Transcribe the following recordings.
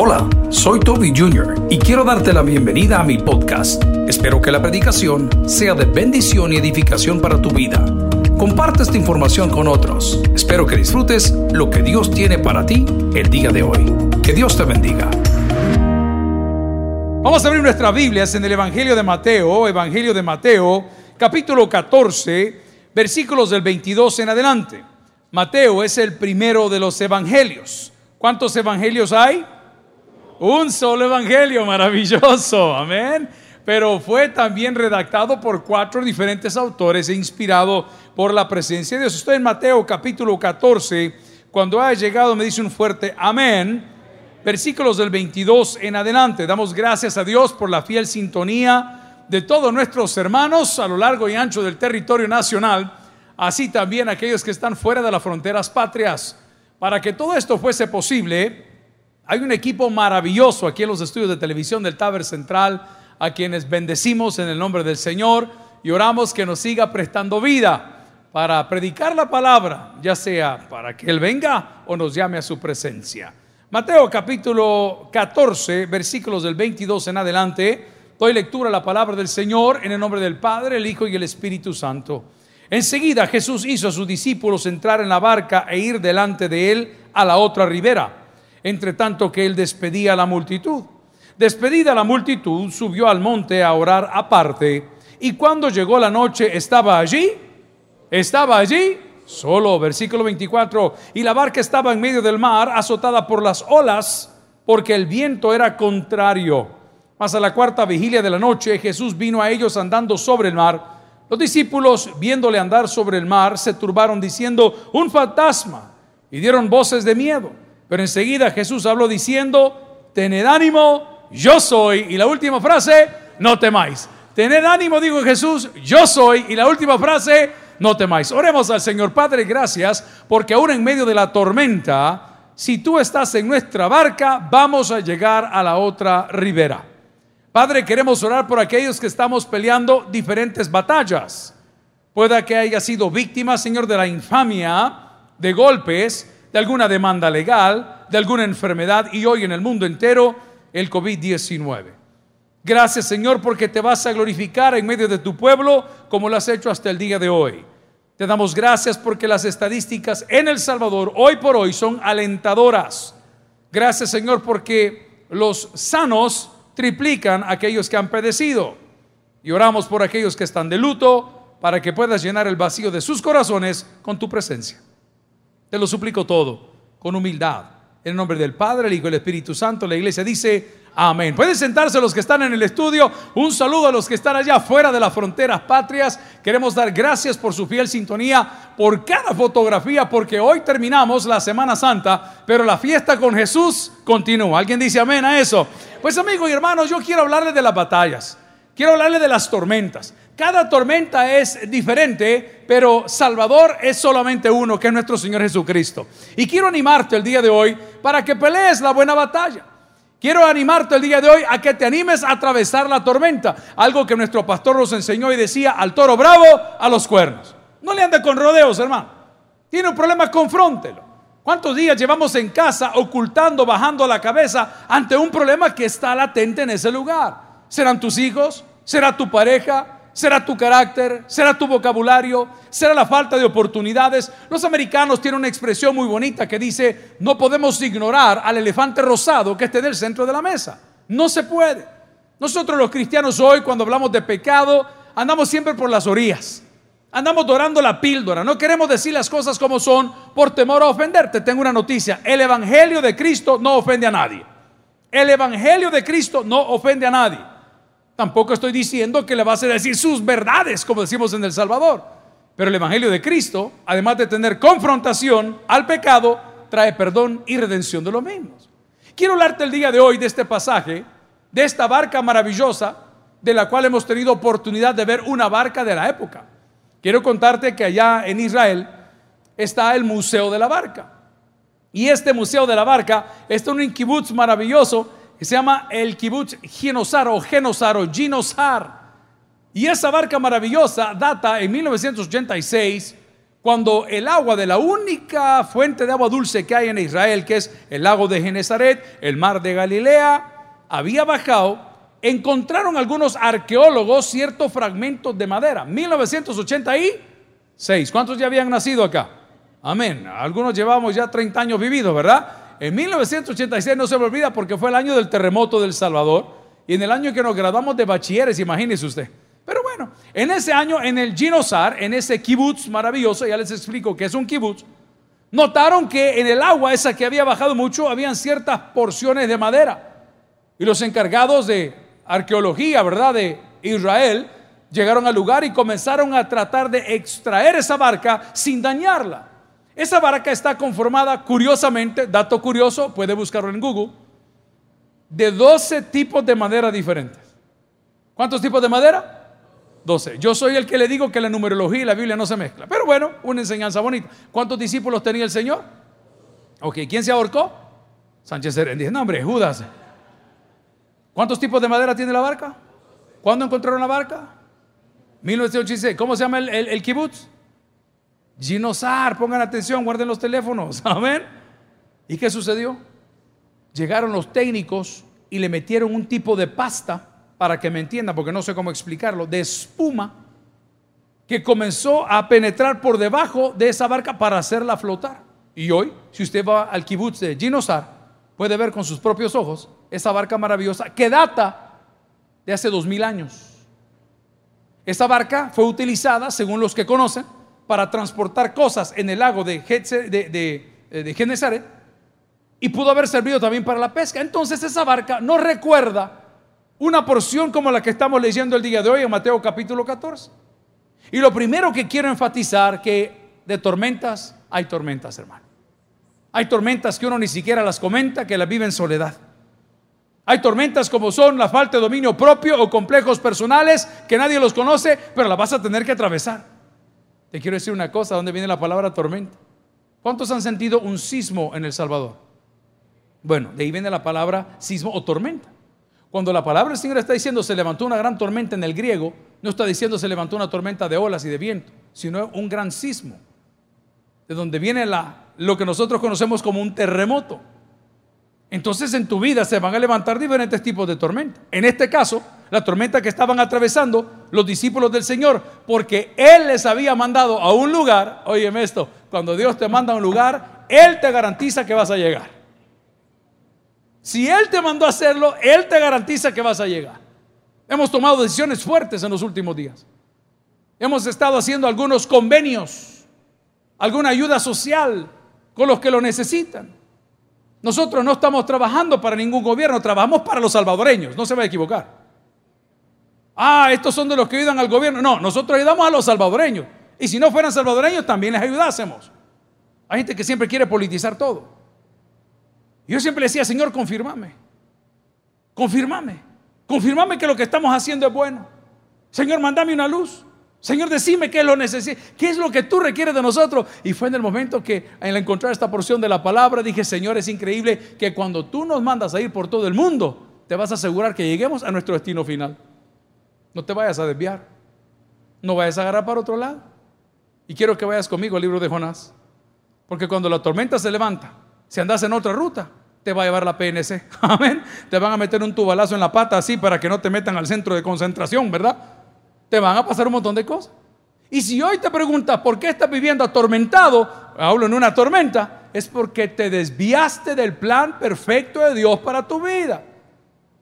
Hola, soy Toby Jr. y quiero darte la bienvenida a mi podcast. Espero que la predicación sea de bendición y edificación para tu vida. Comparte esta información con otros. Espero que disfrutes lo que Dios tiene para ti el día de hoy. Que Dios te bendiga. Vamos a abrir nuestras Biblias en el Evangelio de Mateo, Evangelio de Mateo, capítulo 14, versículos del 22 en adelante. Mateo es el primero de los evangelios. ¿Cuántos evangelios hay? Un solo evangelio maravilloso, amén. Pero fue también redactado por cuatro diferentes autores e inspirado por la presencia de Dios. Estoy en Mateo capítulo 14. Cuando haya llegado me dice un fuerte amén. Versículos del 22 en adelante. Damos gracias a Dios por la fiel sintonía de todos nuestros hermanos a lo largo y ancho del territorio nacional, así también aquellos que están fuera de las fronteras patrias. Para que todo esto fuese posible, hay un equipo maravilloso aquí en los estudios de televisión del Taber Central, a quienes bendecimos en el nombre del Señor y oramos que nos siga prestando vida para predicar la palabra, ya sea para que Él venga o nos llame a su presencia. Mateo capítulo 14, versículos del 22 en adelante, doy lectura a la palabra del Señor en el nombre del Padre, el Hijo y el Espíritu Santo. Enseguida Jesús hizo a sus discípulos entrar en la barca e ir delante de él a la otra ribera entre tanto que él despedía a la multitud. Despedida la multitud, subió al monte a orar aparte, y cuando llegó la noche estaba allí, estaba allí, solo, versículo 24, y la barca estaba en medio del mar, azotada por las olas, porque el viento era contrario. Mas a la cuarta vigilia de la noche Jesús vino a ellos andando sobre el mar. Los discípulos, viéndole andar sobre el mar, se turbaron diciendo, un fantasma, y dieron voces de miedo. Pero enseguida Jesús habló diciendo, tened ánimo, yo soy. Y la última frase, no temáis. Tened ánimo, digo Jesús, yo soy. Y la última frase, no temáis. Oremos al Señor Padre, gracias, porque aún en medio de la tormenta, si tú estás en nuestra barca, vamos a llegar a la otra ribera. Padre, queremos orar por aquellos que estamos peleando diferentes batallas. Pueda que haya sido víctima, Señor, de la infamia, de golpes, de alguna demanda legal, de alguna enfermedad y hoy en el mundo entero el COVID-19. Gracias Señor porque te vas a glorificar en medio de tu pueblo como lo has hecho hasta el día de hoy. Te damos gracias porque las estadísticas en El Salvador hoy por hoy son alentadoras. Gracias Señor porque los sanos triplican a aquellos que han padecido. Y oramos por aquellos que están de luto para que puedas llenar el vacío de sus corazones con tu presencia. Te lo suplico todo, con humildad. En el nombre del Padre, el Hijo y el Espíritu Santo, la iglesia dice, amén. Pueden sentarse los que están en el estudio. Un saludo a los que están allá fuera de las fronteras patrias. Queremos dar gracias por su fiel sintonía, por cada fotografía, porque hoy terminamos la Semana Santa, pero la fiesta con Jesús continúa. ¿Alguien dice amén a eso? Pues amigos y hermanos, yo quiero hablarles de las batallas. Quiero hablarles de las tormentas. Cada tormenta es diferente, pero Salvador es solamente uno, que es nuestro Señor Jesucristo. Y quiero animarte el día de hoy para que pelees la buena batalla. Quiero animarte el día de hoy a que te animes a atravesar la tormenta. Algo que nuestro pastor nos enseñó y decía al toro bravo a los cuernos. No le ande con rodeos, hermano. Tiene un problema, confróntelo. ¿Cuántos días llevamos en casa ocultando, bajando la cabeza ante un problema que está latente en ese lugar? ¿Serán tus hijos? ¿Será tu pareja? Será tu carácter, será tu vocabulario, será la falta de oportunidades. Los americanos tienen una expresión muy bonita que dice, no podemos ignorar al elefante rosado que esté en el centro de la mesa. No se puede. Nosotros los cristianos hoy, cuando hablamos de pecado, andamos siempre por las orillas. Andamos dorando la píldora. No queremos decir las cosas como son por temor a ofenderte. Tengo una noticia. El Evangelio de Cristo no ofende a nadie. El Evangelio de Cristo no ofende a nadie. Tampoco estoy diciendo que le vas a decir sus verdades, como decimos en El Salvador. Pero el Evangelio de Cristo, además de tener confrontación al pecado, trae perdón y redención de los mismos. Quiero hablarte el día de hoy de este pasaje, de esta barca maravillosa, de la cual hemos tenido oportunidad de ver una barca de la época. Quiero contarte que allá en Israel está el Museo de la Barca. Y este Museo de la Barca está en un kibbutz maravilloso que se llama el Kibbutz Ginosar o Genosar o Ginosar. Y esa barca maravillosa data en 1986 cuando el agua de la única fuente de agua dulce que hay en Israel, que es el lago de Genezaret, el mar de Galilea, había bajado, encontraron algunos arqueólogos ciertos fragmentos de madera. 1986. ¿Cuántos ya habían nacido acá? Amén. Algunos llevamos ya 30 años vividos, ¿verdad? En 1986 no se me olvida porque fue el año del terremoto del Salvador y en el año que nos graduamos de bachilleres, imagínese usted. Pero bueno, en ese año, en el Ginosar, en ese kibutz maravilloso, ya les explico que es un kibutz, notaron que en el agua esa que había bajado mucho, habían ciertas porciones de madera. Y los encargados de arqueología, ¿verdad? De Israel, llegaron al lugar y comenzaron a tratar de extraer esa barca sin dañarla. Esa barca está conformada, curiosamente, dato curioso, puede buscarlo en Google, de 12 tipos de madera diferentes. ¿Cuántos tipos de madera? 12. Yo soy el que le digo que la numerología y la Biblia no se mezcla. Pero bueno, una enseñanza bonita. ¿Cuántos discípulos tenía el Señor? Ok, ¿quién se ahorcó? Sánchez Dice, no hombre, Judas. ¿Cuántos tipos de madera tiene la barca? ¿Cuándo encontraron la barca? 1986. ¿Cómo se llama el, el, el kibutz? Ginosar. Pongan atención, guarden los teléfonos. Amén. ¿Y qué sucedió? Llegaron los técnicos y le metieron un tipo de pasta para que me entienda, porque no sé cómo explicarlo, de espuma que comenzó a penetrar por debajo de esa barca para hacerla flotar. Y hoy, si usted va al kibutz de Ginosar, puede ver con sus propios ojos esa barca maravillosa que data de hace dos mil años. Esa barca fue utilizada, según los que conocen, para transportar cosas en el lago de, de, de, de Genezaret y pudo haber servido también para la pesca. Entonces esa barca no recuerda una porción como la que estamos leyendo el día de hoy en Mateo capítulo 14. Y lo primero que quiero enfatizar que de tormentas hay tormentas, hermano. Hay tormentas que uno ni siquiera las comenta, que las vive en soledad. Hay tormentas como son la falta de dominio propio o complejos personales que nadie los conoce, pero la vas a tener que atravesar. Te quiero decir una cosa, ¿dónde viene la palabra tormenta? ¿Cuántos han sentido un sismo en El Salvador? Bueno, de ahí viene la palabra sismo o tormenta. Cuando la palabra del Señor está diciendo se levantó una gran tormenta en el griego, no está diciendo se levantó una tormenta de olas y de viento, sino un gran sismo, de donde viene la, lo que nosotros conocemos como un terremoto. Entonces en tu vida se van a levantar diferentes tipos de tormenta. En este caso, la tormenta que estaban atravesando los discípulos del Señor, porque Él les había mandado a un lugar, óyeme esto, cuando Dios te manda a un lugar, Él te garantiza que vas a llegar. Si Él te mandó a hacerlo, Él te garantiza que vas a llegar. Hemos tomado decisiones fuertes en los últimos días. Hemos estado haciendo algunos convenios, alguna ayuda social con los que lo necesitan. Nosotros no estamos trabajando para ningún gobierno, trabajamos para los salvadoreños, no se va a equivocar. Ah, estos son de los que ayudan al gobierno. No, nosotros ayudamos a los salvadoreños. Y si no fueran salvadoreños, también les ayudásemos. Hay gente que siempre quiere politizar todo. Yo siempre decía, Señor, confirmame. Confirmame. Confirmame que lo que estamos haciendo es bueno. Señor, mandame una luz. Señor, decime qué es lo necesito, qué es lo que tú requieres de nosotros. Y fue en el momento que al encontrar esta porción de la palabra dije, Señor, es increíble que cuando tú nos mandas a ir por todo el mundo, te vas a asegurar que lleguemos a nuestro destino final. No te vayas a desviar. No vayas a agarrar para otro lado. Y quiero que vayas conmigo al libro de Jonás. Porque cuando la tormenta se levanta, si andas en otra ruta, te va a llevar la PNC. Amén. Te van a meter un tubalazo en la pata así para que no te metan al centro de concentración, ¿verdad? Te van a pasar un montón de cosas. Y si hoy te preguntas por qué estás viviendo atormentado, hablo en una tormenta, es porque te desviaste del plan perfecto de Dios para tu vida.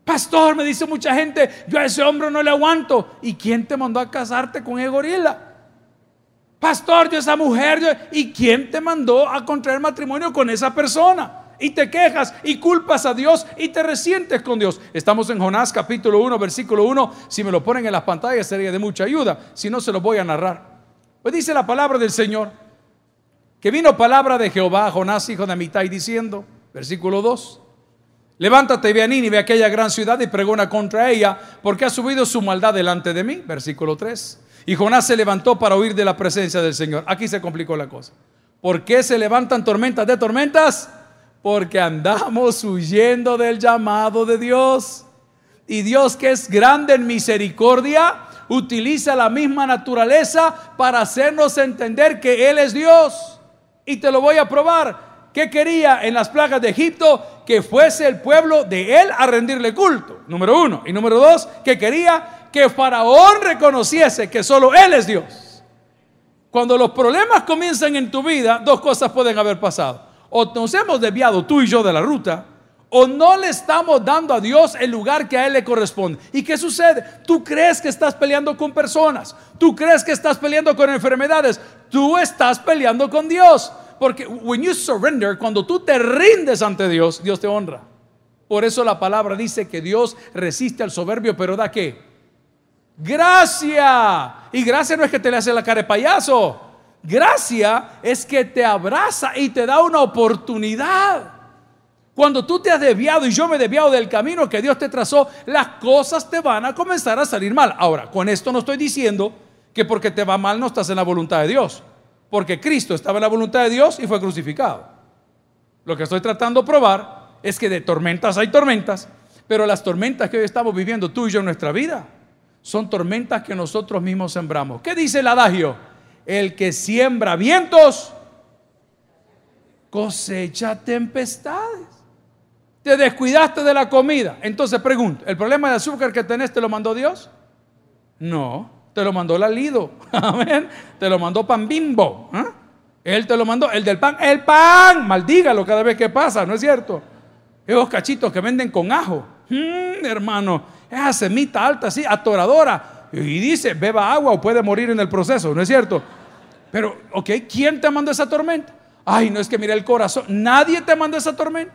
Pastor, me dice mucha gente, yo a ese hombre no le aguanto. ¿Y quién te mandó a casarte con el gorila? Pastor, yo esa mujer, ¿y quién te mandó a contraer matrimonio con esa persona? Y te quejas y culpas a Dios y te resientes con Dios. Estamos en Jonás capítulo 1, versículo 1. Si me lo ponen en las pantallas sería de mucha ayuda. Si no, se lo voy a narrar. Pues dice la palabra del Señor. Que vino palabra de Jehová a Jonás, hijo de Amitai, diciendo, versículo 2. Levántate, ve a Nínive, aquella gran ciudad, y pregona contra ella, porque ha subido su maldad delante de mí. Versículo 3. Y Jonás se levantó para huir de la presencia del Señor. Aquí se complicó la cosa. ¿Por qué se levantan tormentas de tormentas? Porque andamos huyendo del llamado de Dios. Y Dios que es grande en misericordia, utiliza la misma naturaleza para hacernos entender que Él es Dios. Y te lo voy a probar. ¿Qué quería en las plagas de Egipto? Que fuese el pueblo de Él a rendirle culto. Número uno. Y número dos, que quería que Faraón reconociese que solo Él es Dios. Cuando los problemas comienzan en tu vida, dos cosas pueden haber pasado. O nos hemos desviado tú y yo de la ruta, o no le estamos dando a Dios el lugar que a Él le corresponde. ¿Y qué sucede? Tú crees que estás peleando con personas, tú crees que estás peleando con enfermedades, tú estás peleando con Dios. Porque when you surrender, cuando tú te rindes ante Dios, Dios te honra. Por eso la palabra dice que Dios resiste al soberbio, pero da qué? Gracia. Y gracia no es que te le hace la cara de payaso. Gracia es que te abraza y te da una oportunidad. Cuando tú te has desviado y yo me he desviado del camino que Dios te trazó, las cosas te van a comenzar a salir mal. Ahora, con esto no estoy diciendo que porque te va mal no estás en la voluntad de Dios. Porque Cristo estaba en la voluntad de Dios y fue crucificado. Lo que estoy tratando de probar es que de tormentas hay tormentas, pero las tormentas que hoy estamos viviendo tú y yo en nuestra vida son tormentas que nosotros mismos sembramos. ¿Qué dice el adagio? El que siembra vientos cosecha tempestades. Te descuidaste de la comida. Entonces pregunto, ¿el problema de azúcar que tenés te lo mandó Dios? No te lo mandó la Lido. Amén. Te lo mandó Pan Bimbo. ¿ah? Él te lo mandó. El del pan, el pan. Maldígalo cada vez que pasa, ¿no es cierto? Esos cachitos que venden con ajo. Mm, hermano, esa semita alta así, atoradora. Y dice, beba agua o puede morir en el proceso, ¿no es cierto? Pero, ok, ¿quién te mandó esa tormenta? Ay, no es que mire el corazón. Nadie te mandó esa tormenta.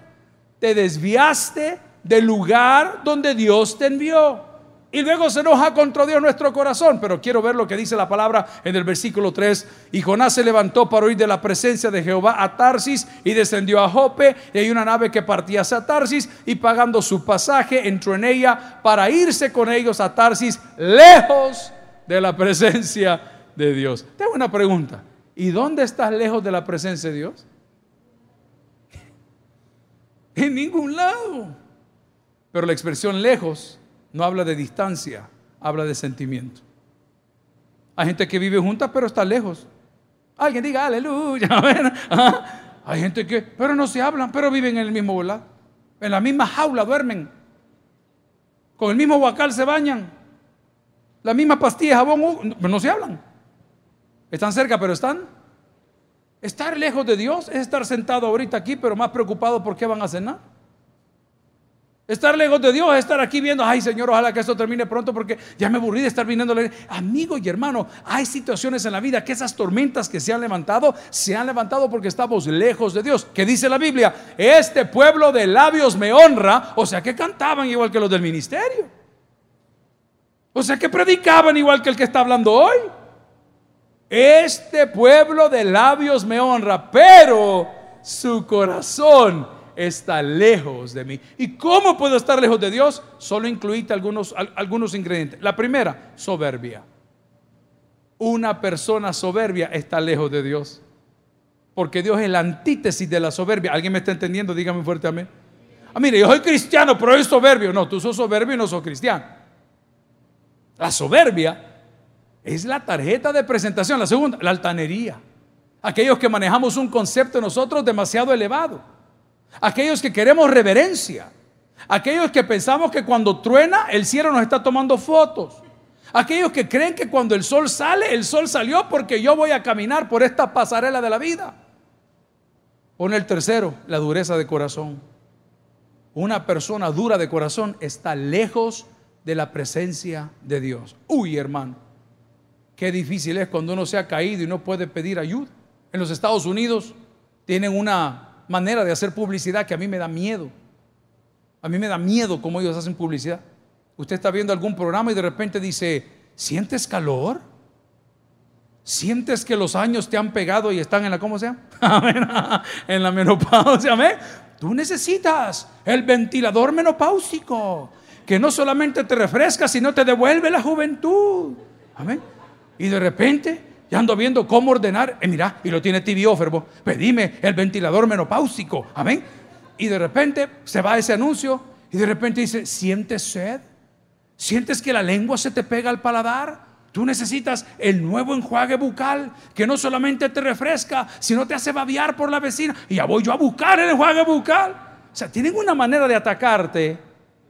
Te desviaste del lugar donde Dios te envió. Y luego se enoja contra Dios nuestro corazón. Pero quiero ver lo que dice la palabra en el versículo 3. Y Jonás se levantó para huir de la presencia de Jehová a Tarsis y descendió a Jope. Y hay una nave que partía hacia Tarsis y pagando su pasaje entró en ella para irse con ellos a Tarsis lejos de la presencia de Dios. Tengo una pregunta. ¿Y dónde estás lejos de la presencia de Dios? En ningún lado. Pero la expresión lejos no habla de distancia, habla de sentimiento. Hay gente que vive juntas pero está lejos. Alguien diga aleluya. Hay gente que, pero no se hablan, pero viven en el mismo volar. En la misma jaula duermen. Con el mismo huacal se bañan. La misma pastilla jabón, no se hablan. Están cerca, pero están. Estar lejos de Dios es estar sentado ahorita aquí, pero más preocupado por qué van a cenar. Estar lejos de Dios, estar aquí viendo, ay Señor, ojalá que esto termine pronto porque ya me aburrí de estar viniendo. Amigo y hermano, hay situaciones en la vida que esas tormentas que se han levantado, se han levantado porque estamos lejos de Dios. ¿Qué dice la Biblia? Este pueblo de labios me honra, o sea que cantaban igual que los del ministerio. O sea que predicaban igual que el que está hablando hoy. Este pueblo de labios me honra, pero su corazón está lejos de mí. ¿Y cómo puedo estar lejos de Dios? Solo incluíte algunos, algunos ingredientes. La primera, soberbia. Una persona soberbia está lejos de Dios. Porque Dios es la antítesis de la soberbia. ¿Alguien me está entendiendo? Dígame fuerte amén. Ah, mire, yo soy cristiano, pero soy soberbio. No, tú sos soberbio y no sos cristiano. La soberbia es la tarjeta de presentación. La segunda, la altanería. Aquellos que manejamos un concepto nosotros demasiado elevado. Aquellos que queremos reverencia. Aquellos que pensamos que cuando truena el cielo nos está tomando fotos. Aquellos que creen que cuando el sol sale, el sol salió porque yo voy a caminar por esta pasarela de la vida. Pone el tercero, la dureza de corazón. Una persona dura de corazón está lejos de la presencia de Dios. Uy, hermano, qué difícil es cuando uno se ha caído y no puede pedir ayuda. En los Estados Unidos tienen una manera de hacer publicidad que a mí me da miedo. A mí me da miedo cómo ellos hacen publicidad. Usted está viendo algún programa y de repente dice, ¿sientes calor? ¿Sientes que los años te han pegado y están en la, ¿cómo se llama? en la menopausia, amén. Tú necesitas el ventilador menopáusico, que no solamente te refresca, sino te devuelve la juventud. Amén. Y de repente ya ando viendo cómo ordenar. Eh, mira, y lo tiene tibióferbo. Pedime el ventilador menopáusico. Amén. Y de repente se va ese anuncio y de repente dice, ¿sientes sed? ¿Sientes que la lengua se te pega al paladar? Tú necesitas el nuevo enjuague bucal que no solamente te refresca, sino te hace babiar por la vecina. Y ya voy yo a buscar el enjuague bucal. O sea, tienen una manera de atacarte,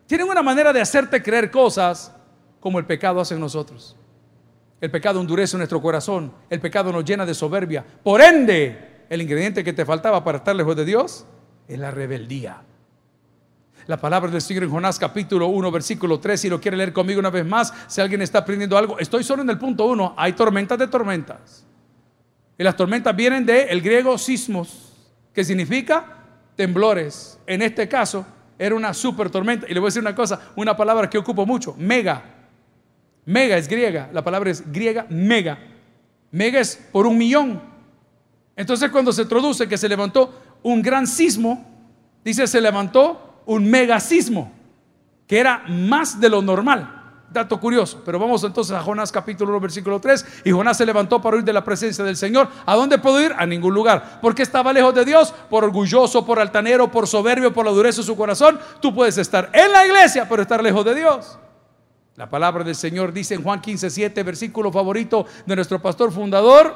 tienen una manera de hacerte creer cosas como el pecado hace en nosotros. El pecado endurece nuestro corazón, el pecado nos llena de soberbia. Por ende, el ingrediente que te faltaba para estar lejos de Dios es la rebeldía. La palabra del Señor en Jonás capítulo 1 versículo 3, si lo quiere leer conmigo una vez más, si alguien está aprendiendo algo, estoy solo en el punto 1, hay tormentas de tormentas. Y las tormentas vienen del el griego sismos, que significa temblores. En este caso era una super tormenta. Y le voy a decir una cosa, una palabra que ocupo mucho, mega. Mega es griega, la palabra es griega mega. Mega es por un millón. Entonces cuando se traduce que se levantó un gran sismo, dice se levantó un megasismo, que era más de lo normal. Dato curioso, pero vamos entonces a Jonás capítulo 1, versículo 3. Y Jonás se levantó para huir de la presencia del Señor. ¿A dónde puedo ir? A ningún lugar. porque estaba lejos de Dios? Por orgulloso, por altanero, por soberbio, por la dureza de su corazón. Tú puedes estar en la iglesia, pero estar lejos de Dios. La palabra del Señor dice en Juan 15, 7, versículo favorito de nuestro pastor fundador.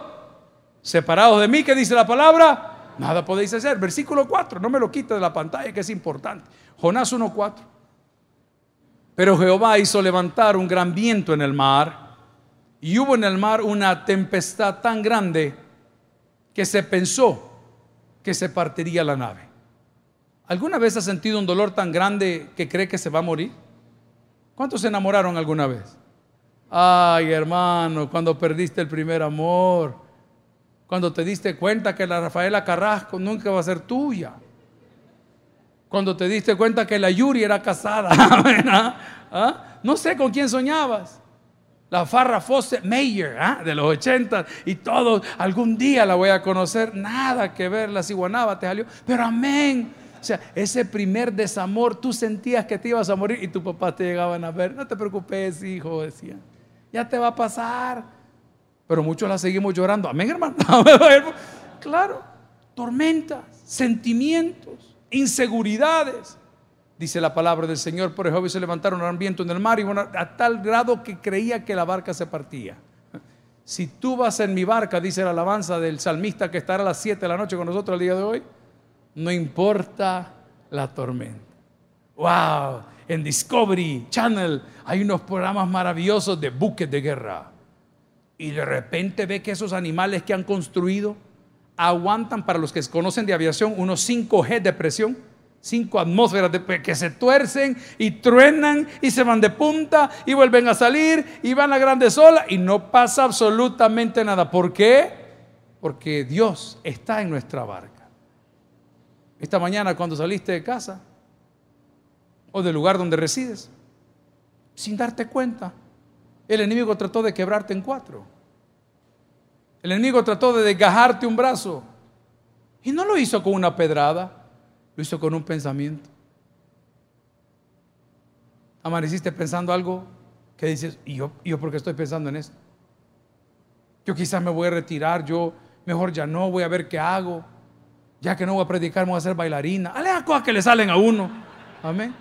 Separados de mí, ¿qué dice la palabra? Nada podéis hacer. Versículo 4, no me lo quite de la pantalla que es importante. Jonás 1.4. Pero Jehová hizo levantar un gran viento en el mar y hubo en el mar una tempestad tan grande que se pensó que se partiría la nave. ¿Alguna vez ha sentido un dolor tan grande que cree que se va a morir? ¿Cuántos se enamoraron alguna vez? Ay, hermano, cuando perdiste el primer amor, cuando te diste cuenta que la Rafaela Carrasco nunca va a ser tuya. Cuando te diste cuenta que la Yuri era casada. ¿Ah? ¿Ah? No sé con quién soñabas. La Farra Fosse Mayer ¿ah? de los 80 y todo. Algún día la voy a conocer. Nada que ver, la ciguanaba te salió. Pero amén. Sea, ese primer desamor, tú sentías que te ibas a morir y tu papá te llegaban a ver. No te preocupes, hijo, decía. Ya te va a pasar pero muchos la seguimos llorando. Amén, hermano. claro, tormentas, sentimientos, inseguridades. Dice la palabra del Señor, por Jehová se levantaron un viento en el mar y a tal grado que creía que la barca se partía. Si tú vas en mi barca, dice la alabanza del salmista que estará a las 7 de la noche con nosotros el día de hoy, no importa la tormenta. Wow, en Discovery Channel hay unos programas maravillosos de buques de guerra y de repente ve que esos animales que han construido aguantan, para los que conocen de aviación, unos 5 G de presión, 5 atmósferas de, que se tuercen y truenan y se van de punta y vuelven a salir y van a grandes olas y no pasa absolutamente nada. ¿Por qué? Porque Dios está en nuestra barca. Esta mañana cuando saliste de casa o del lugar donde resides, sin darte cuenta, el enemigo trató de quebrarte en cuatro. El enemigo trató de desgajarte un brazo. Y no lo hizo con una pedrada, lo hizo con un pensamiento. Amaneciste pensando algo que dices, ¿y yo, ¿y yo por qué estoy pensando en esto? Yo quizás me voy a retirar, yo mejor ya no, voy a ver qué hago. Ya que no voy a predicar, me voy a hacer bailarina. Ale a cosas que le salen a uno. Amén.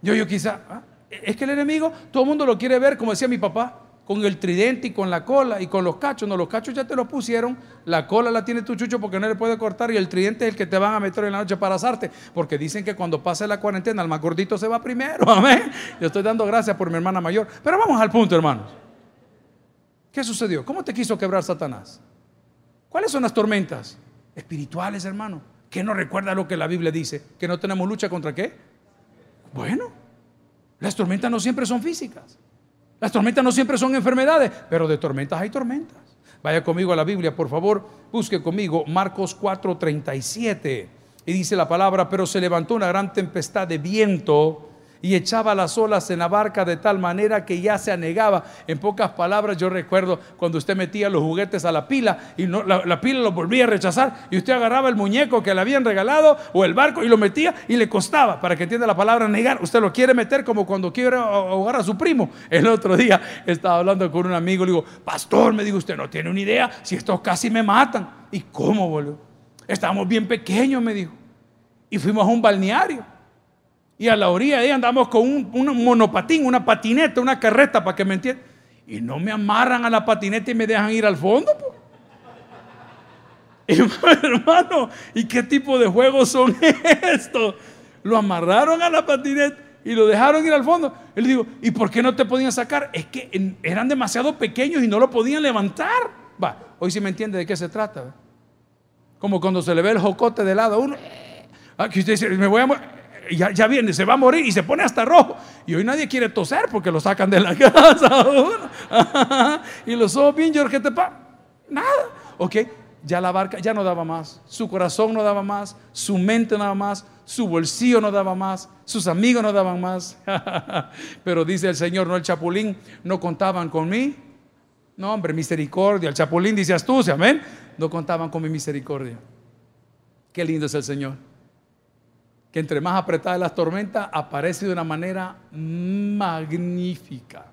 Yo, yo quizás, ¿ah? Es que el enemigo, todo el mundo lo quiere ver, como decía mi papá, con el tridente y con la cola y con los cachos. No, los cachos ya te los pusieron, la cola la tiene tu chucho porque no le puede cortar y el tridente es el que te van a meter en la noche para asarte. Porque dicen que cuando pase la cuarentena, el más gordito se va primero. Amén. Yo estoy dando gracias por mi hermana mayor. Pero vamos al punto, hermanos. ¿Qué sucedió? ¿Cómo te quiso quebrar Satanás? ¿Cuáles son las tormentas? Espirituales, hermano. ¿Qué no recuerda lo que la Biblia dice? ¿Que no tenemos lucha contra qué? Bueno, las tormentas no siempre son físicas. Las tormentas no siempre son enfermedades, pero de tormentas hay tormentas. Vaya conmigo a la Biblia, por favor, busque conmigo Marcos 4:37. Y dice la palabra, pero se levantó una gran tempestad de viento y echaba las olas en la barca de tal manera que ya se anegaba. En pocas palabras, yo recuerdo cuando usted metía los juguetes a la pila y no, la, pila lo volvía a rechazar y usted agarraba el muñeco que le habían regalado o el barco y lo metía y le costaba, para que entienda la palabra negar. Usted lo quiere meter como cuando quiere ahogar a su primo. El otro día estaba hablando con un amigo, le digo, pastor, me dijo, usted no tiene una idea si estos casi me matan. ¿Y cómo, boludo? Estábamos bien pequeños, me dijo. Y fuimos a un balneario. Y a la orilla de ahí andamos con un, monopatín, una patineta, una carreta, para que me entiendan. Y no me amarran a la patineta y me dejan ir al fondo. Hermano, ¿y qué tipo de juegos son estos? Lo amarraron a la patineta y lo dejaron ir al fondo. Él digo, ¿y por qué no te podían sacar? Es que eran demasiado pequeños y no lo podían levantar. Va, hoy sí me entiende de qué se trata. Como cuando se le ve el jocote de lado a uno. Aquí usted dice, me voy a ya, ya, viene, se va a morir y se pone hasta rojo. Y hoy nadie quiere toser porque lo sacan de la casa. y los ojos bien, Jorge, te pa. Nada. Ok, ya la barca ya no daba más. Su corazón no daba más. Su mente no daba más. Su bolsillo no daba más. Sus amigos no daban más. Pero dice el Señor, no el chapulín, no contaban con mí. No, hombre, misericordia. El chapulín dice astucia, amén. No contaban con mi misericordia. Qué lindo es el Señor que entre más apretadas las tormentas aparece de una manera magnífica.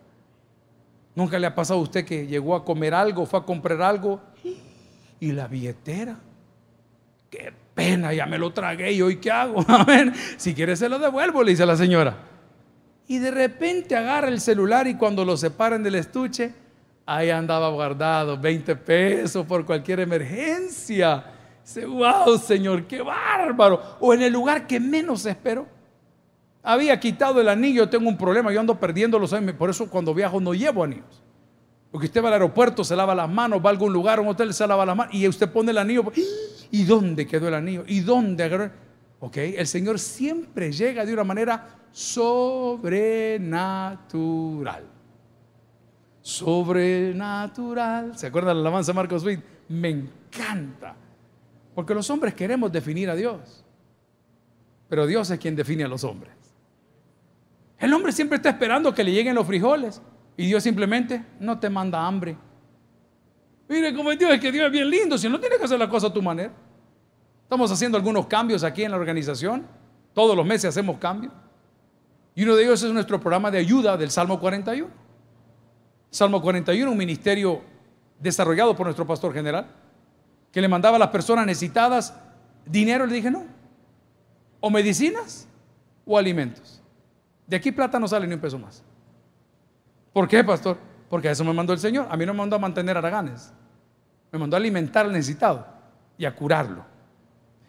Nunca le ha pasado a usted que llegó a comer algo, fue a comprar algo y la billetera. Qué pena, ya me lo tragué y hoy qué hago. Si quiere se lo devuelvo, le dice la señora. Y de repente agarra el celular y cuando lo separan del estuche, ahí andaba guardado 20 pesos por cualquier emergencia. Wow, Señor, qué bárbaro. O en el lugar que menos espero. Había quitado el anillo, tengo un problema, yo ando perdiendo los años. Por eso cuando viajo no llevo anillos. Porque usted va al aeropuerto, se lava las manos, va a algún lugar, un hotel, se lava las manos y usted pone el anillo. ¿Y dónde quedó el anillo? ¿Y dónde? Ok, el Señor siempre llega de una manera sobrenatural. Sobrenatural. ¿Se acuerdan de la alabanza Marcos Witt? Me encanta. Porque los hombres queremos definir a Dios. Pero Dios es quien define a los hombres. El hombre siempre está esperando que le lleguen los frijoles. Y Dios simplemente no te manda hambre. Mire cómo Dios es que Dios es bien lindo. Si no tienes que hacer la cosa a tu manera. Estamos haciendo algunos cambios aquí en la organización. Todos los meses hacemos cambios. Y uno de ellos es nuestro programa de ayuda del Salmo 41. Salmo 41, un ministerio desarrollado por nuestro pastor general que le mandaba a las personas necesitadas dinero, le dije no. O medicinas o alimentos. De aquí plata no sale ni un peso más. ¿Por qué, pastor? Porque a eso me mandó el Señor. A mí no me mandó a mantener araganes. Me mandó a alimentar al necesitado y a curarlo.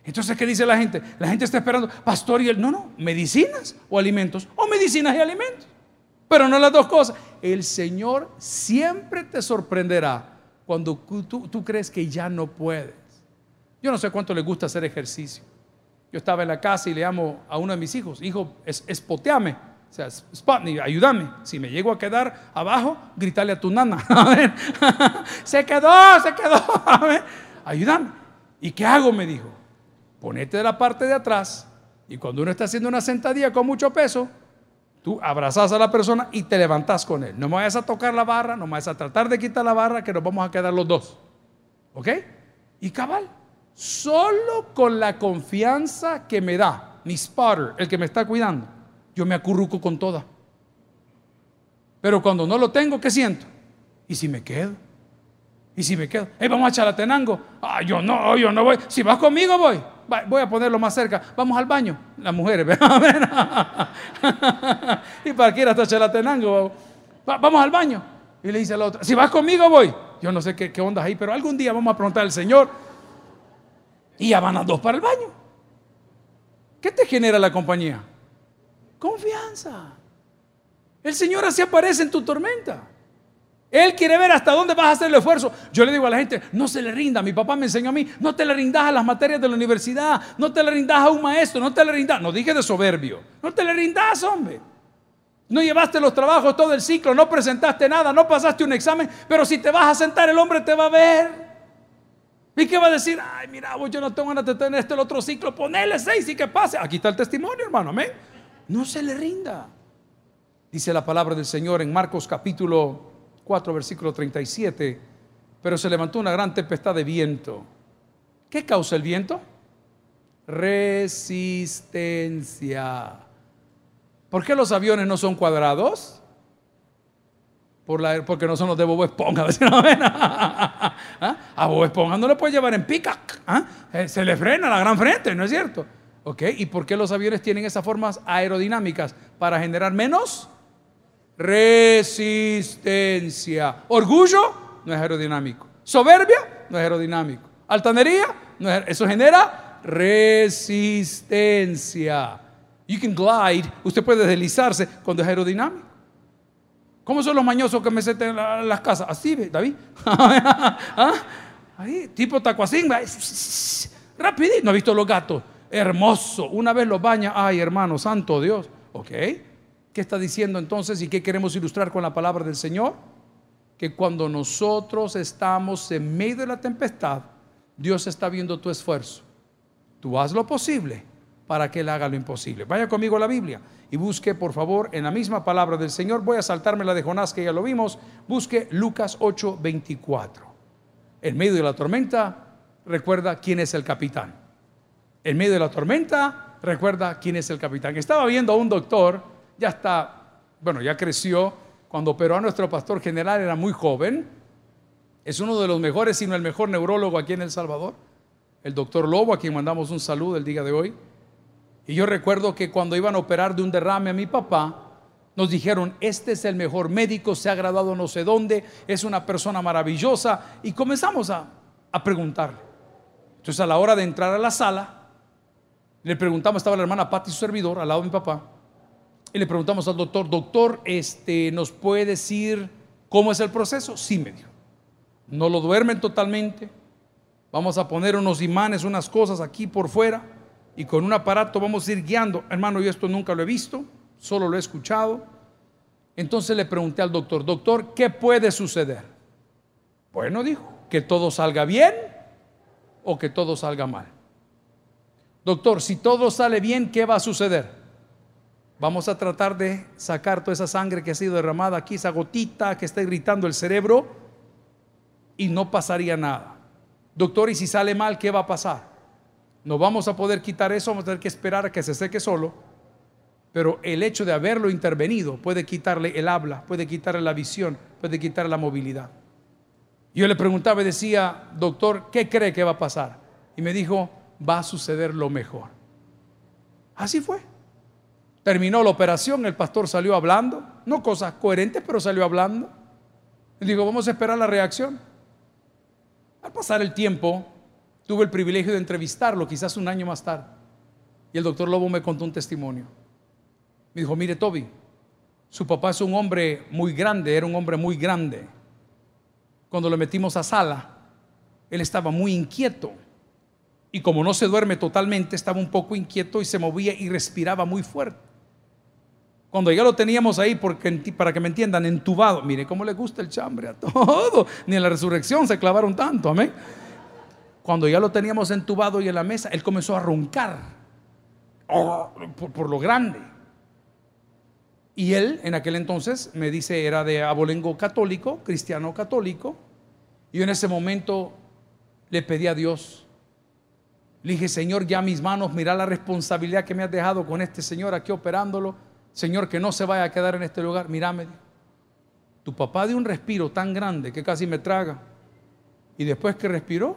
Entonces, ¿qué dice la gente? La gente está esperando, pastor, y él, no, no, medicinas o alimentos, o medicinas y alimentos. Pero no las dos cosas. El Señor siempre te sorprenderá cuando tú, crees que ya no puedes. Yo no sé cuánto le gusta hacer ejercicio. Yo estaba en la casa y le amo a uno de mis hijos, hijo, es, espoteame, o sea, Spotney, ayúdame. Si me llego a quedar abajo, gritarle a tu nana. se quedó, se quedó. ayúdame. ¿Y qué hago? Me dijo. Ponete de la parte de atrás y cuando uno está haciendo una sentadilla con mucho peso, Tú abrazas a la persona y te levantas con él. No me vayas a tocar la barra, no me vayas a tratar de quitar la barra, que nos vamos a quedar los dos. ¿Ok? Y cabal, solo con la confianza que me da mi spotter, el que me está cuidando, yo me acurruco con toda. Pero cuando no lo tengo, ¿qué siento? ¿Y si me quedo? ¿Y si me quedo? Hey, vamos a Chalatenango. Ah, yo no, yo no voy. Si vas conmigo, voy voy a ponerlo más cerca, vamos al baño, las mujeres, y para que ir hasta Chalatenango, vamos al baño. Y le dice a la otra, si vas conmigo voy. Yo no sé qué, qué onda ahí, pero algún día vamos a preguntar al Señor. Y ya van a dos para el baño. ¿Qué te genera la compañía? Confianza. El Señor así aparece en tu tormenta. Él quiere ver hasta dónde vas a hacer el esfuerzo. Yo le digo a la gente, no se le rinda. Mi papá me enseñó a mí, no te le rindas a las materias de la universidad, no te le rindas a un maestro, no te le rindas. No dije de soberbio, no te le rindas, hombre. No llevaste los trabajos todo el ciclo, no presentaste nada, no pasaste un examen, pero si te vas a sentar, el hombre te va a ver. ¿Y qué va a decir? Ay, mira, yo no tengo ganas de tener este el otro ciclo, ponele seis y que pase. Aquí está el testimonio, hermano, amén. No se le rinda. Dice la palabra del Señor en Marcos capítulo 4, versículo 37, pero se levantó una gran tempestad de viento. ¿Qué causa el viento? Resistencia. ¿Por qué los aviones no son cuadrados? Por la, porque no son los de Bobo Esponja. ¿Ah? A Bobo Esponja no le puede llevar en pica. ¿Ah? Eh, se le frena la gran frente, ¿no es cierto? ¿Ok? ¿Y por qué los aviones tienen esas formas aerodinámicas? Para generar menos resistencia. Orgullo no es aerodinámico. Soberbia no es aerodinámico. Altanería, no es, eso genera resistencia. You can glide, usted puede deslizarse cuando es aerodinámico. ¿Cómo son los mañosos que me seten en las casas? Así, David. ¿Ah? Ahí, tipo tacuacín, rapidito. ¿No ha visto los gatos? Hermoso. Una vez los baña, ay hermano, santo Dios. ¿Ok? ¿Qué está diciendo entonces y qué queremos ilustrar con la palabra del Señor? Que cuando nosotros estamos en medio de la tempestad, Dios está viendo tu esfuerzo. Tú haz lo posible para que Él haga lo imposible. Vaya conmigo a la Biblia y busque, por favor, en la misma palabra del Señor. Voy a saltarme la de Jonás, que ya lo vimos. Busque Lucas 8, 24. En medio de la tormenta, recuerda quién es el capitán. En medio de la tormenta, recuerda quién es el capitán. Estaba viendo a un doctor, ya está, bueno, ya creció, cuando operó a nuestro pastor general era muy joven. Es uno de los mejores, sino el mejor neurólogo aquí en El Salvador. El doctor Lobo, a quien mandamos un saludo el día de hoy. Y yo recuerdo que cuando iban a operar de un derrame a mi papá, nos dijeron, este es el mejor médico, se ha graduado no sé dónde, es una persona maravillosa. Y comenzamos a, a preguntarle. Entonces a la hora de entrar a la sala, le preguntamos, estaba la hermana Patti, su servidor, al lado de mi papá, y le preguntamos al doctor, doctor, este, ¿nos puede decir cómo es el proceso? Sí, me dijo. No lo duermen totalmente. Vamos a poner unos imanes, unas cosas aquí por fuera, y con un aparato vamos a ir guiando. Hermano, yo esto nunca lo he visto solo lo he escuchado. Entonces le pregunté al doctor, doctor, ¿qué puede suceder? Bueno, dijo, que todo salga bien o que todo salga mal. Doctor, si todo sale bien, ¿qué va a suceder? Vamos a tratar de sacar toda esa sangre que ha sido derramada aquí, esa gotita que está irritando el cerebro y no pasaría nada. Doctor, ¿y si sale mal, qué va a pasar? No vamos a poder quitar eso, vamos a tener que esperar a que se seque solo pero el hecho de haberlo intervenido puede quitarle el habla, puede quitarle la visión, puede quitarle la movilidad. Yo le preguntaba y decía, doctor, ¿qué cree que va a pasar? Y me dijo, va a suceder lo mejor. Así fue. Terminó la operación, el pastor salió hablando, no cosas coherentes, pero salió hablando. Y dijo, vamos a esperar la reacción. Al pasar el tiempo, tuve el privilegio de entrevistarlo, quizás un año más tarde. Y el doctor Lobo me contó un testimonio. Me dijo, mire Toby, su papá es un hombre muy grande, era un hombre muy grande. Cuando lo metimos a sala, él estaba muy inquieto. Y como no se duerme totalmente, estaba un poco inquieto y se movía y respiraba muy fuerte. Cuando ya lo teníamos ahí, porque, para que me entiendan, entubado. Mire cómo le gusta el chambre a todo. Ni en la resurrección se clavaron tanto, amén. Cuando ya lo teníamos entubado y en la mesa, él comenzó a roncar oh, por lo grande. Y él en aquel entonces me dice era de abolengo católico, cristiano católico. Y en ese momento le pedí a Dios, le dije, Señor, ya mis manos, mira la responsabilidad que me has dejado con este Señor aquí operándolo. Señor, que no se vaya a quedar en este lugar. Mírame, tu papá dio un respiro tan grande que casi me traga. Y después que respiró,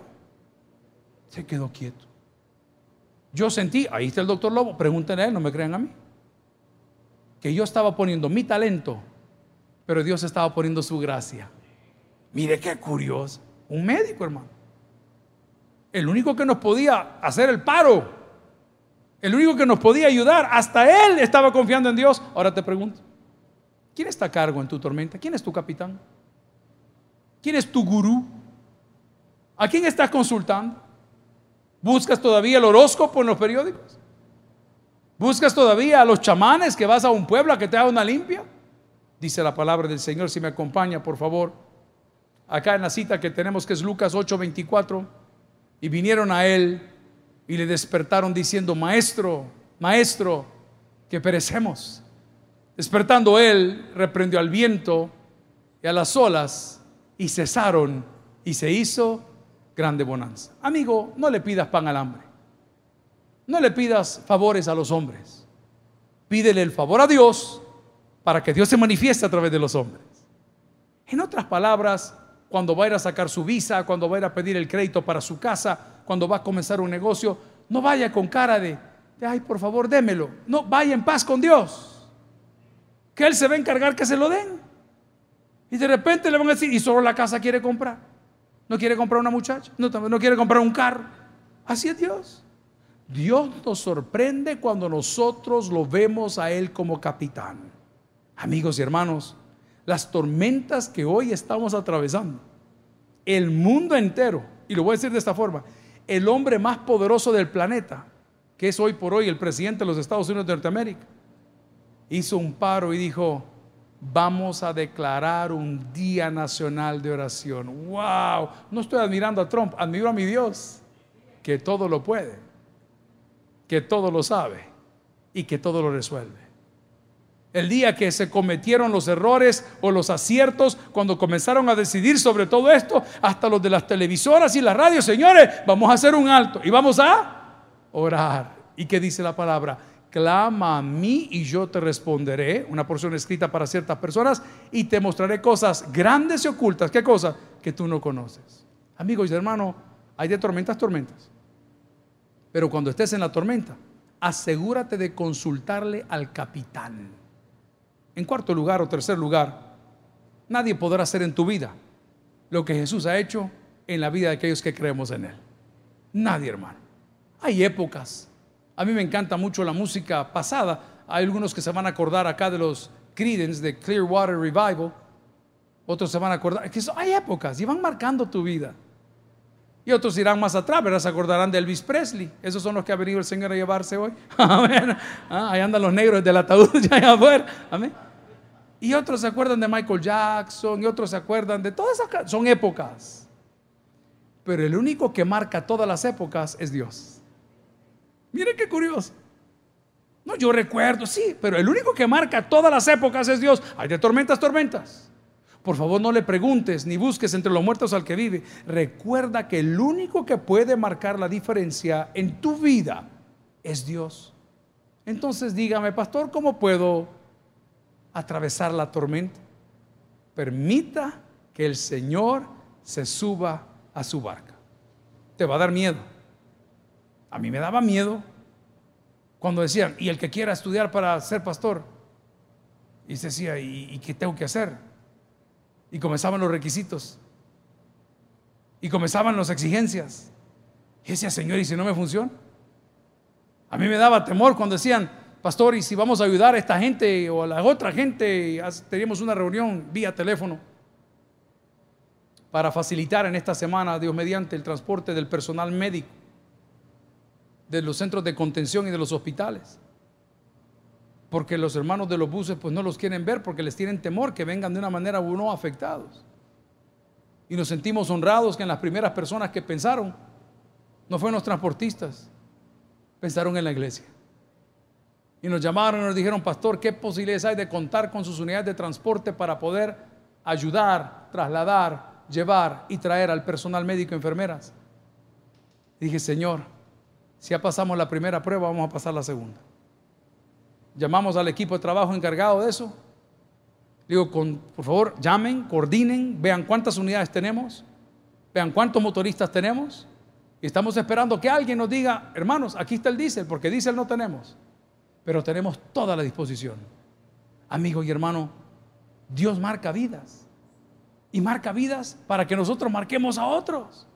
se quedó quieto. Yo sentí, ahí está el doctor Lobo, pregúntenle a él, no me crean a mí que yo estaba poniendo mi talento, pero Dios estaba poniendo su gracia. Mire qué curioso. Un médico, hermano. El único que nos podía hacer el paro. El único que nos podía ayudar. Hasta él estaba confiando en Dios. Ahora te pregunto. ¿Quién está a cargo en tu tormenta? ¿Quién es tu capitán? ¿Quién es tu gurú? ¿A quién estás consultando? ¿Buscas todavía el horóscopo en los periódicos? ¿Buscas todavía a los chamanes que vas a un pueblo a que te haga una limpia? Dice la palabra del Señor, si me acompaña, por favor. Acá en la cita que tenemos que es Lucas 8:24. Y vinieron a él y le despertaron diciendo, maestro, maestro, que perecemos. Despertando él, reprendió al viento y a las olas y cesaron y se hizo grande bonanza. Amigo, no le pidas pan al hambre. No le pidas favores a los hombres. Pídele el favor a Dios para que Dios se manifieste a través de los hombres. En otras palabras, cuando va a ir a sacar su visa, cuando va a ir a pedir el crédito para su casa, cuando va a comenzar un negocio, no vaya con cara de, ay, por favor, démelo. No, vaya en paz con Dios. Que Él se va a encargar que se lo den. Y de repente le van a decir, y solo la casa quiere comprar. No quiere comprar una muchacha, no, no quiere comprar un carro. Así es Dios. Dios nos sorprende cuando nosotros lo vemos a Él como capitán. Amigos y hermanos, las tormentas que hoy estamos atravesando, el mundo entero, y lo voy a decir de esta forma, el hombre más poderoso del planeta, que es hoy por hoy el presidente de los Estados Unidos de Norteamérica, hizo un paro y dijo, vamos a declarar un día nacional de oración. ¡Wow! No estoy admirando a Trump, admiro a mi Dios, que todo lo puede, que todo lo sabe y que todo lo resuelve. El día que se cometieron los errores o los aciertos, cuando comenzaron a decidir sobre todo esto, hasta los de las televisoras y las radios, señores, vamos a hacer un alto y vamos a orar. ¿Y qué dice la palabra? Clama a mí y yo te responderé, una porción escrita para ciertas personas, y te mostraré cosas grandes y ocultas. ¿Qué cosas? Que tú no conoces. Amigos y hermanos, hay de tormentas, tormentas. Pero cuando estés en la tormenta, asegúrate de consultarle al capitán en cuarto lugar o tercer lugar, nadie podrá hacer en tu vida lo que Jesús ha hecho en la vida de aquellos que creemos en Él. Nadie, hermano. Hay épocas. A mí me encanta mucho la música pasada. Hay algunos que se van a acordar acá de los Creedence de Clearwater Revival. Otros se van a acordar. Hay épocas y van marcando tu vida. Y otros irán más atrás, ¿verdad? Se acordarán de Elvis Presley. Esos son los que ha venido el Señor a llevarse hoy. Ah, ahí andan los negros del ataúd ya allá afuera. Amén. Y otros se acuerdan de Michael Jackson y otros se acuerdan de todas esas son épocas. Pero el único que marca todas las épocas es Dios. Miren qué curioso. No, yo recuerdo, sí, pero el único que marca todas las épocas es Dios. Hay de tormentas, tormentas. Por favor, no le preguntes ni busques entre los muertos al que vive. Recuerda que el único que puede marcar la diferencia en tu vida es Dios. Entonces dígame, pastor, ¿cómo puedo atravesar la tormenta? Permita que el Señor se suba a su barca. Te va a dar miedo. A mí me daba miedo cuando decían, y el que quiera estudiar para ser pastor. Y se decía, ¿y, qué tengo que hacer? Y comenzaban los requisitos. Y comenzaban las exigencias. Y decía, Señor, ¿y si no me funciona? A mí me daba temor cuando decían, pastor, ¿y si vamos a ayudar a esta gente o a la otra gente? Teníamos una reunión vía teléfono para facilitar en esta semana, Dios mediante, el transporte del personal médico de los centros de contención y de los hospitales porque los hermanos de los buses pues no los quieren ver porque les tienen temor que vengan de una manera o no afectados. Y nos sentimos honrados que en las primeras personas que pensaron no fueron los transportistas, pensaron en la iglesia. Y nos llamaron y nos dijeron, pastor, ¿qué posibilidades hay de contar con sus unidades de transporte para poder ayudar, trasladar, llevar y traer al personal médico y enfermeras? dije, Señor, si ya pasamos la primera prueba, vamos a pasar la segunda. Llamamos al equipo de trabajo encargado de eso. Digo, con, por favor, llamen, coordinen, vean cuántas unidades tenemos, vean cuántos motoristas tenemos. Y estamos esperando que alguien nos diga, hermanos, aquí está el diésel, porque diésel no tenemos, pero tenemos toda la disposición. Amigo y hermano, Dios marca vidas. Y marca vidas para que nosotros marquemos a otros.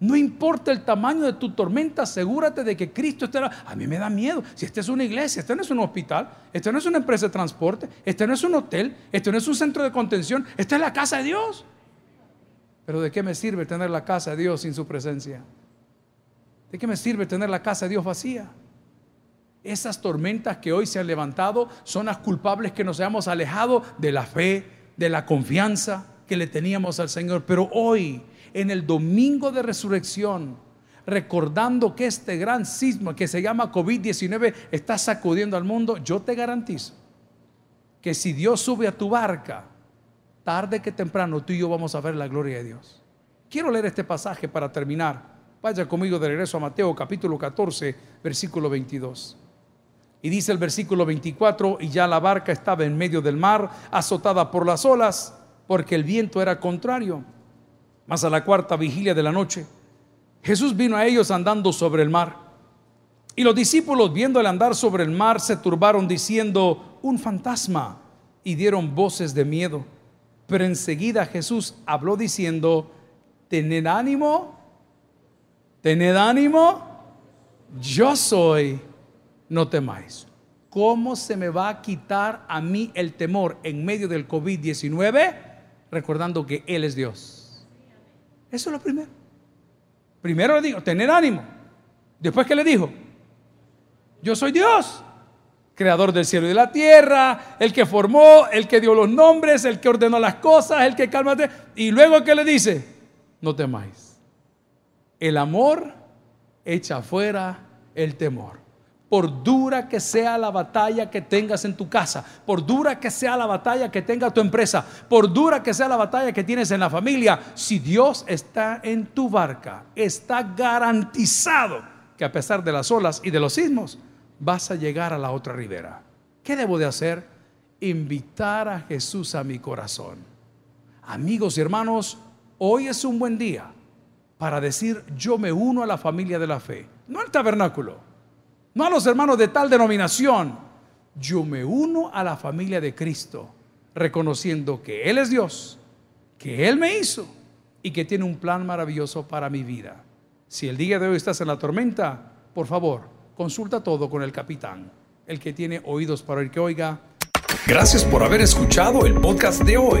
No importa el tamaño de tu tormenta, asegúrate de que Cristo estará. A mí me da miedo. Si esta es una iglesia, este no es un hospital, esta no es una empresa de transporte, este no es un hotel, este no es un centro de contención, esta es la casa de Dios. Pero ¿de qué me sirve tener la casa de Dios sin su presencia? ¿De qué me sirve tener la casa de Dios vacía? Esas tormentas que hoy se han levantado son las culpables que nos hayamos alejado de la fe, de la confianza que le teníamos al Señor. Pero hoy en el domingo de resurrección, recordando que este gran sismo que se llama COVID-19 está sacudiendo al mundo, yo te garantizo que si Dios sube a tu barca, tarde que temprano tú y yo vamos a ver la gloria de Dios. Quiero leer este pasaje para terminar. Vaya conmigo de regreso a Mateo capítulo 14, versículo 22. Y dice el versículo 24, y ya la barca estaba en medio del mar, azotada por las olas, porque el viento era contrario. Más a la cuarta vigilia de la noche, Jesús vino a ellos andando sobre el mar. Y los discípulos, viéndole andar sobre el mar, se turbaron diciendo, un fantasma, y dieron voces de miedo. Pero enseguida Jesús habló diciendo, tened ánimo, tened ánimo, yo soy, no temáis. ¿Cómo se me va a quitar a mí el temor en medio del COVID-19? Recordando que Él es Dios. Eso es lo primero. Primero le digo, tener ánimo. Después que le dijo, yo soy Dios, creador del cielo y de la tierra, el que formó, el que dio los nombres, el que ordenó las cosas, el que calma. Y luego que le dice, no temáis. El amor echa fuera el temor. Por dura que sea la batalla que tengas en tu casa, por dura que sea la batalla que tenga tu empresa, por dura que sea la batalla que tienes en la familia, si Dios está en tu barca, está garantizado que a pesar de las olas y de los sismos, vas a llegar a la otra ribera. ¿Qué debo de hacer? Invitar a Jesús a mi corazón. Amigos y hermanos, hoy es un buen día para decir yo me uno a la familia de la fe, no al tabernáculo no a los hermanos de tal denominación. Yo me uno a la familia de Cristo, reconociendo que Él es Dios, que Él me hizo y que tiene un plan maravilloso para mi vida. Si el día de hoy estás en la tormenta, por favor, consulta todo con el capitán, el que tiene oídos para oír que oiga. Gracias por haber escuchado el podcast de hoy.